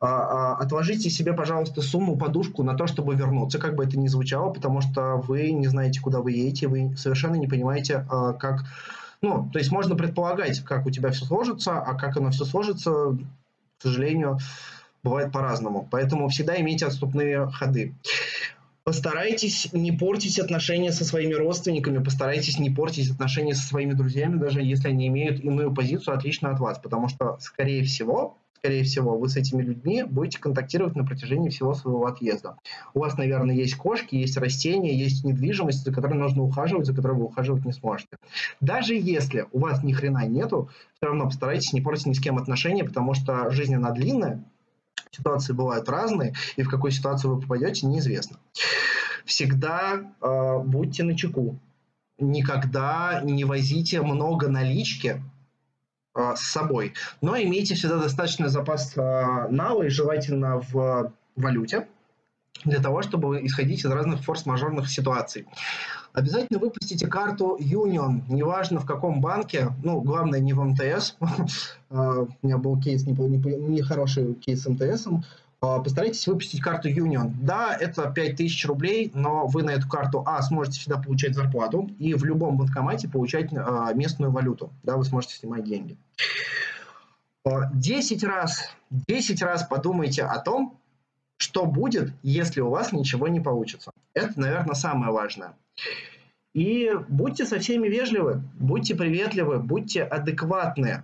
А, отложите себе, пожалуйста, сумму, подушку на то, чтобы вернуться, как бы это ни звучало, потому что вы не знаете, куда вы едете, вы совершенно не понимаете, как... Ну, то есть можно предполагать, как у тебя все сложится, а как оно все сложится, к сожалению, бывает по-разному. Поэтому всегда имейте отступные ходы. Постарайтесь не портить отношения со своими родственниками, постарайтесь не портить отношения со своими друзьями, даже если они имеют иную позицию отлично от вас, потому что, скорее всего, скорее всего, вы с этими людьми будете контактировать на протяжении всего своего отъезда. У вас, наверное, есть кошки, есть растения, есть недвижимость, за которой нужно ухаживать, за которой вы ухаживать не сможете. Даже если у вас ни хрена нету, все равно постарайтесь не портить ни с кем отношения, потому что жизнь она длинная, Ситуации бывают разные, и в какой ситуацию вы попадете, неизвестно. Всегда э, будьте на чеку. Никогда не возите много налички э, с собой, но имейте всегда достаточный запас э, нала, желательно в валюте, для того, чтобы исходить из разных форс-мажорных ситуаций. Обязательно выпустите карту Union, неважно в каком банке, ну, главное не в МТС, а, у меня был кейс, нехороший кейс с МТС, а, постарайтесь выпустить карту Union. Да, это 5000 рублей, но вы на эту карту, а, сможете всегда получать зарплату и в любом банкомате получать а, местную валюту, да, вы сможете снимать деньги. 10 раз, 10 раз подумайте о том, что будет, если у вас ничего не получится. Это, наверное, самое важное. И будьте со всеми вежливы, будьте приветливы, будьте адекватны.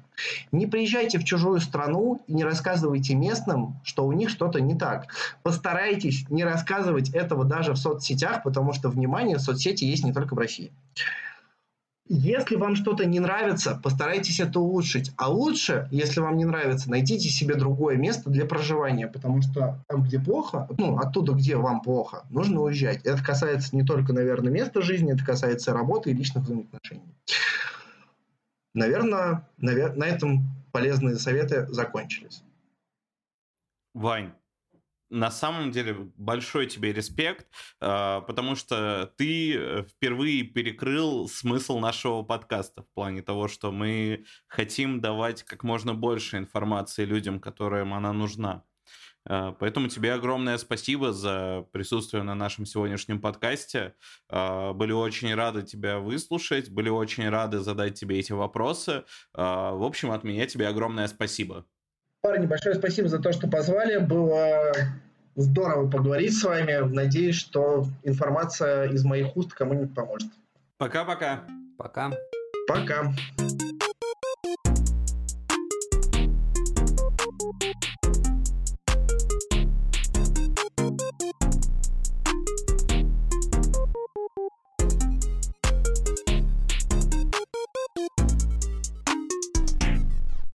Не приезжайте в чужую страну и не рассказывайте местным, что у них что-то не так. Постарайтесь не рассказывать этого даже в соцсетях, потому что, внимание, соцсети есть не только в России. Если вам что-то не нравится, постарайтесь это улучшить. А лучше, если вам не нравится, найдите себе другое место для проживания, потому что там, где плохо, ну, оттуда, где вам плохо, нужно уезжать. Это касается не только, наверное, места жизни, это касается работы и личных взаимоотношений. Наверное, на этом полезные советы закончились. Вань, на самом деле большой тебе респект, а, потому что ты э, впервые перекрыл смысл нашего подкаста в плане того, что мы хотим давать как можно больше информации людям, которым она нужна. А, поэтому тебе огромное спасибо за присутствие на нашем сегодняшнем подкасте. А, были очень рады тебя выслушать, были очень рады задать тебе эти вопросы. В общем, от меня тебе огромное спасибо. Парни, большое спасибо за то, что позвали. Было здорово поговорить с вами. Надеюсь, что информация из моих уст кому-нибудь поможет. Пока-пока. Пока. Пока. Пока.